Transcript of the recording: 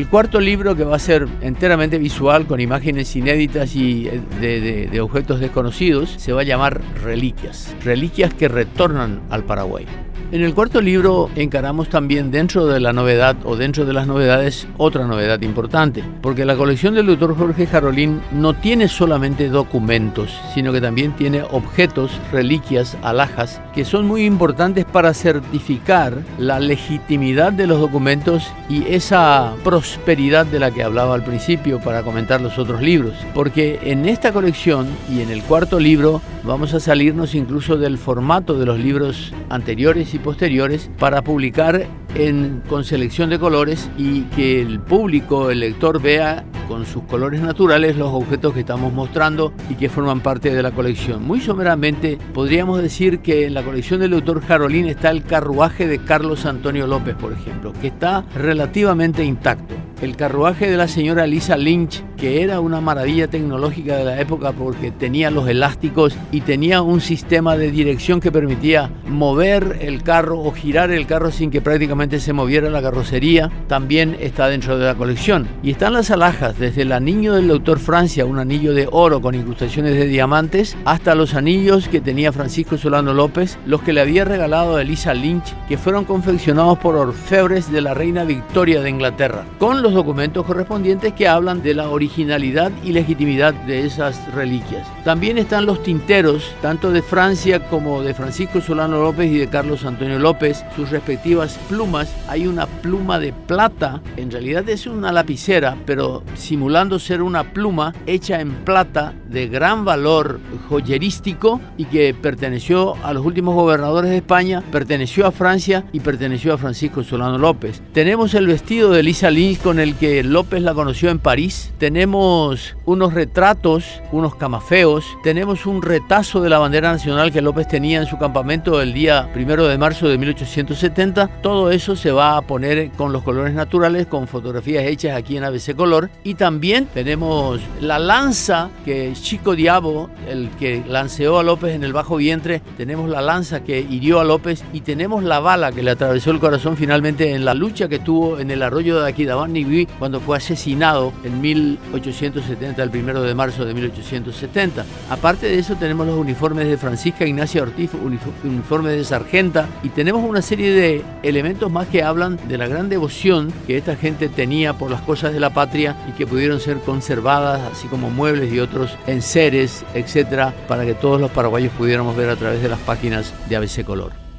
El cuarto libro, que va a ser enteramente visual, con imágenes inéditas y eh, de, de objetos desconocidos, se va a llamar Reliquias. Reliquias que retornan al Paraguay. En el cuarto libro encaramos también dentro de la novedad o dentro de las novedades otra novedad importante, porque la colección del doctor Jorge Jarolín no tiene solamente documentos, sino que también tiene objetos, reliquias, alhajas, que son muy importantes para certificar la legitimidad de los documentos y esa prosperidad de la que hablaba al principio para comentar los otros libros, porque en esta colección y en el cuarto libro vamos a salirnos incluso del formato de los libros anteriores y posteriores para publicar con selección de colores y que el público, el lector vea con sus colores naturales los objetos que estamos mostrando y que forman parte de la colección. Muy someramente podríamos decir que en la colección del doctor Jarolín está el carruaje de Carlos Antonio López, por ejemplo, que está relativamente intacto el carruaje de la señora Lisa Lynch, que era una maravilla tecnológica de la época porque tenía los elásticos y tenía un sistema de dirección que permitía mover el carro o girar el carro sin que prácticamente se moviera la carrocería, también está dentro de la colección. Y están las alhajas, desde el anillo del doctor Francia, un anillo de oro con incrustaciones de diamantes, hasta los anillos que tenía Francisco Solano López, los que le había regalado a Elisa Lynch, que fueron confeccionados por orfebres de la reina Victoria de Inglaterra, con los documentos correspondientes que hablan de la originalidad y legitimidad de esas reliquias. También están los tinteros, tanto de Francia como de Francisco Solano López y de Carlos Antonio López, sus respectivas plumas. Hay una pluma de plata, en realidad es una lapicera, pero simulando ser una pluma hecha en plata de gran valor joyerístico y que perteneció a los últimos gobernadores de España, perteneció a Francia y perteneció a Francisco Solano López. Tenemos el vestido de Lisa Lynch con el que López la conoció en París. Tenemos unos retratos, unos camafeos. Tenemos un retazo de la bandera nacional que López tenía en su campamento el día primero de marzo de 1870. Todo eso se va a poner con los colores naturales, con fotografías hechas aquí en ABC Color. Y también tenemos la lanza que Chico Diabo, el que lanceó a López en el bajo vientre. Tenemos la lanza que hirió a López y tenemos la bala que le atravesó el corazón finalmente en la lucha que tuvo en el arroyo de Aquidabán cuando fue asesinado en 1870, el primero de marzo de 1870. Aparte de eso tenemos los uniformes de Francisca Ignacia Ortiz, uniformes de sargenta y tenemos una serie de elementos más que hablan de la gran devoción que esta gente tenía por las cosas de la patria y que pudieron ser conservadas, así como muebles y otros enseres, etcétera, para que todos los paraguayos pudiéramos ver a través de las páginas de ABC Color.